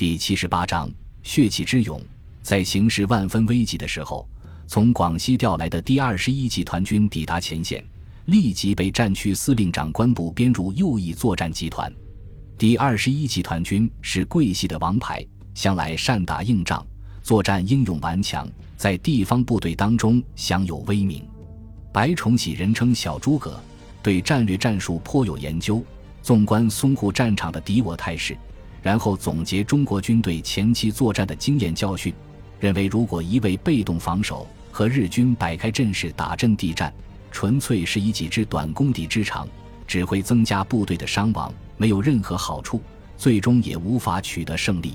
第七十八章血气之勇。在形势万分危急的时候，从广西调来的第二十一集团军抵达前线，立即被战区司令长官部编入右翼作战集团。第二十一集团军是桂系的王牌，向来善打硬仗，作战英勇顽强，在地方部队当中享有威名。白崇禧人称小诸葛，对战略战术颇有研究，纵观淞沪战场的敌我态势。然后总结中国军队前期作战的经验教训，认为如果一味被动防守和日军摆开阵势打阵地战，纯粹是以己之短攻敌之长，只会增加部队的伤亡，没有任何好处，最终也无法取得胜利。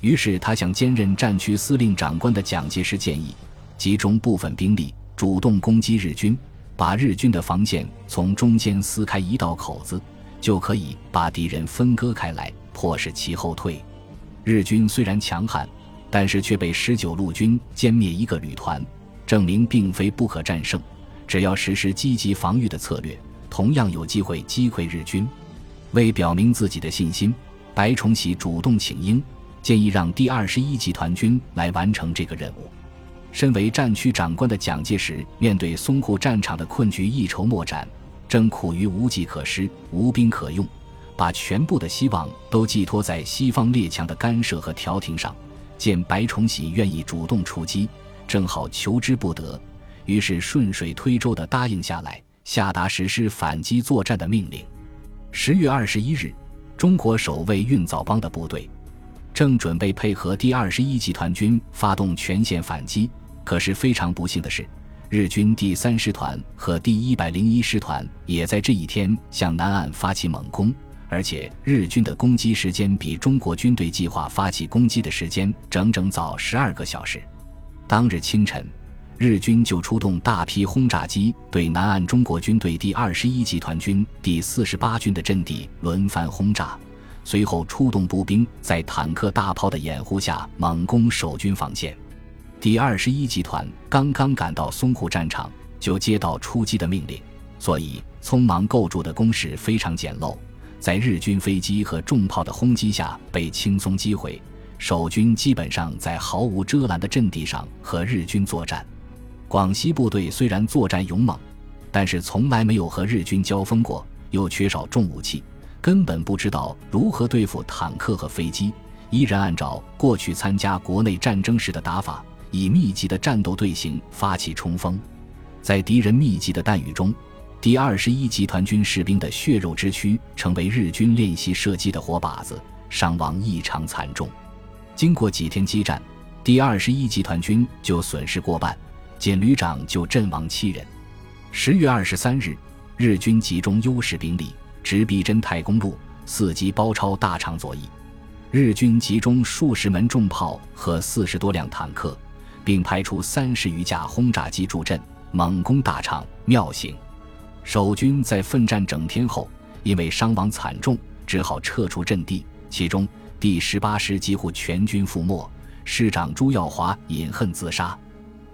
于是他向兼任战区司令长官的蒋介石建议，集中部分兵力，主动攻击日军，把日军的防线从中间撕开一道口子，就可以把敌人分割开来。迫使其后退，日军虽然强悍，但是却被十九路军歼灭一个旅团，证明并非不可战胜。只要实施积极防御的策略，同样有机会击溃日军。为表明自己的信心，白崇禧主动请缨，建议让第二十一集团军来完成这个任务。身为战区长官的蒋介石，面对淞沪战场的困局，一筹莫展，正苦于无计可施、无兵可用。把全部的希望都寄托在西方列强的干涉和调停上，见白崇禧愿意主动出击，正好求之不得，于是顺水推舟地答应下来，下达实施反击作战的命令。十月二十一日，中国守卫运枣帮的部队正准备配合第二十一集团军发动全线反击，可是非常不幸的是，日军第三师团和第一百零一师团也在这一天向南岸发起猛攻。而且日军的攻击时间比中国军队计划发起攻击的时间整整早十二个小时。当日清晨，日军就出动大批轰炸机对南岸中国军队第二十一集团军第四十八军的阵地轮番轰炸，随后出动步兵在坦克大炮的掩护下猛攻守军防线。第二十一集团刚刚赶到淞沪战场，就接到出击的命令，所以匆忙构筑的工事非常简陋。在日军飞机和重炮的轰击下被轻松击毁，守军基本上在毫无遮拦的阵地上和日军作战。广西部队虽然作战勇猛，但是从来没有和日军交锋过，又缺少重武器，根本不知道如何对付坦克和飞机，依然按照过去参加国内战争时的打法，以密集的战斗队形发起冲锋，在敌人密集的弹雨中。第二十一集团军士兵的血肉之躯成为日军练习射击的活靶子，伤亡异常惨重。经过几天激战，第二十一集团军就损失过半，简旅长就阵亡七人。十月二十三日，日军集中优势兵力，直逼真太公路，伺机包抄大场左翼。日军集中数十门重炮和四十多辆坦克，并派出三十余架轰炸机助阵，猛攻大场庙行。守军在奋战整天后，因为伤亡惨重，只好撤出阵地。其中第十八师几乎全军覆没，师长朱耀华饮恨自杀。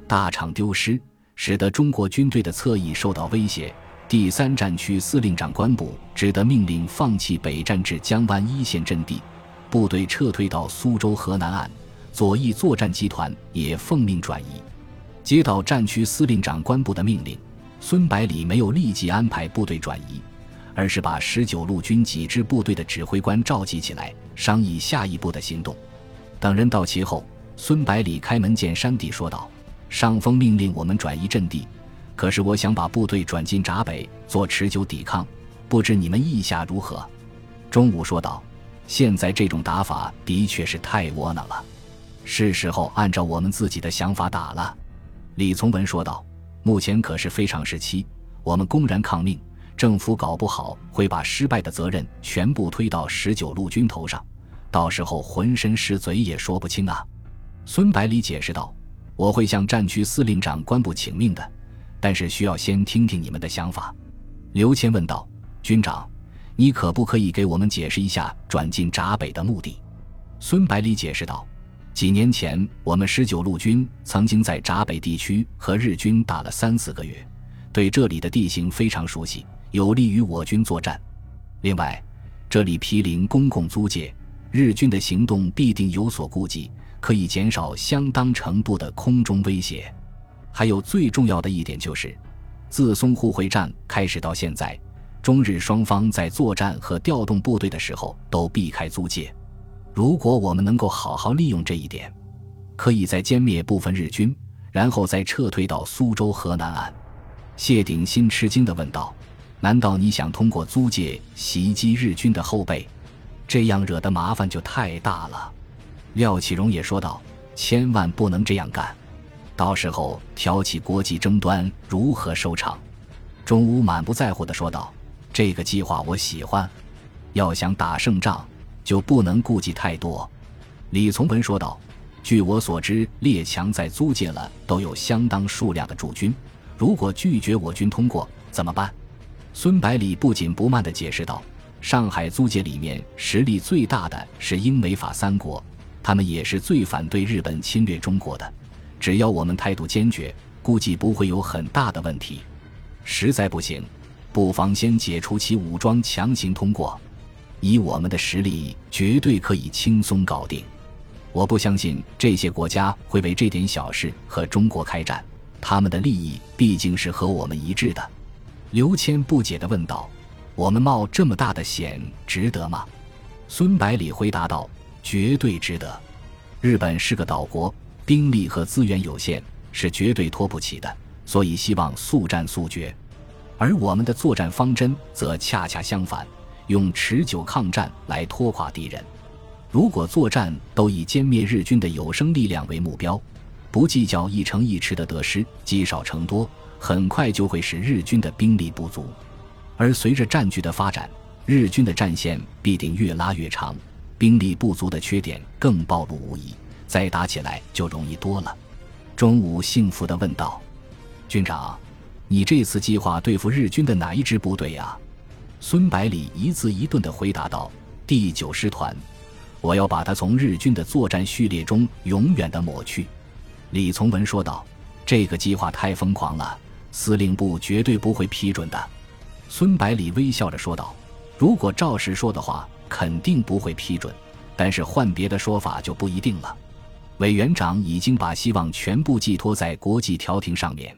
大厂丢失，使得中国军队的侧翼受到威胁。第三战区司令长官部只得命令放弃北战至江湾一线阵地，部队撤退到苏州河南岸。左翼作战集团也奉命转移。接到战区司令长官部的命令。孙百里没有立即安排部队转移，而是把十九路军几支部队的指挥官召集起来，商议下一步的行动。等人到齐后，孙百里开门见山地说道：“上峰命令我们转移阵地，可是我想把部队转进闸北做持久抵抗，不知你们意下如何？”中午说道：“现在这种打法的确是太窝囊了，是时候按照我们自己的想法打了。”李从文说道。目前可是非常时期，我们公然抗命，政府搞不好会把失败的责任全部推到十九路军头上，到时候浑身是嘴也说不清啊。孙百里解释道：“我会向战区司令长官部请命的，但是需要先听听你们的想法。”刘谦问道：“军长，你可不可以给我们解释一下转进闸北的目的？”孙百里解释道。几年前，我们十九路军曾经在闸北地区和日军打了三四个月，对这里的地形非常熟悉，有利于我军作战。另外，这里毗邻公共租界，日军的行动必定有所顾忌，可以减少相当程度的空中威胁。还有最重要的一点就是，自淞沪会战开始到现在，中日双方在作战和调动部队的时候都避开租界。如果我们能够好好利用这一点，可以再歼灭部分日军，然后再撤退到苏州河南岸。谢鼎新吃惊地问道：“难道你想通过租界袭击日军的后背？这样惹的麻烦就太大了。”廖启荣也说道：“千万不能这样干，到时候挑起国际争端，如何收场？”钟武满不在乎地说道：“这个计划我喜欢。要想打胜仗，就不能顾忌太多。”李从文说道：“据我所知，列强在租界了都有相当数量的驻军。”如果拒绝我军通过怎么办？孙百里不紧不慢地解释道：“上海租界里面实力最大的是英美法三国，他们也是最反对日本侵略中国的。只要我们态度坚决，估计不会有很大的问题。实在不行，不妨先解除其武装，强行通过。以我们的实力，绝对可以轻松搞定。我不相信这些国家会为这点小事和中国开战。”他们的利益毕竟是和我们一致的，刘谦不解地问道：“我们冒这么大的险，值得吗？”孙百里回答道：“绝对值得。日本是个岛国，兵力和资源有限，是绝对拖不起的，所以希望速战速决。而我们的作战方针则恰恰相反，用持久抗战来拖垮敌人。如果作战都以歼灭日军的有生力量为目标。”不计较一城一池的得失，积少成多，很快就会使日军的兵力不足。而随着战局的发展，日军的战线必定越拉越长，兵力不足的缺点更暴露无遗，再打起来就容易多了。中午幸福地问道：“军长，你这次计划对付日军的哪一支部队呀？”孙百里一字一顿地回答道：“第九师团，我要把它从日军的作战序列中永远地抹去。”李从文说道：“这个计划太疯狂了，司令部绝对不会批准的。”孙百里微笑着说道：“如果赵实说的话，肯定不会批准，但是换别的说法就不一定了。委员长已经把希望全部寄托在国际调停上面，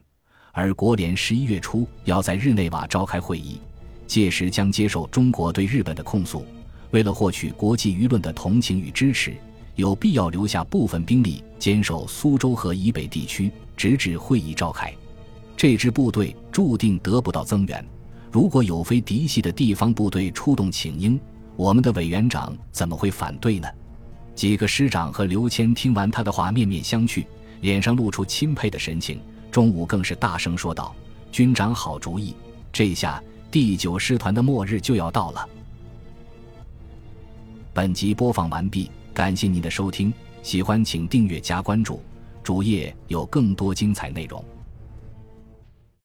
而国联十一月初要在日内瓦召开会议，届时将接受中国对日本的控诉。为了获取国际舆论的同情与支持。”有必要留下部分兵力坚守苏州河以北地区，直至会议召开。这支部队注定得不到增援。如果有非嫡系的地方部队出动请缨，我们的委员长怎么会反对呢？几个师长和刘谦听完他的话，面面相觑，脸上露出钦佩的神情。中午更是大声说道：“军长好主意！这下第九师团的末日就要到了。”本集播放完毕。感谢您的收听，喜欢请订阅加关注，主页有更多精彩内容。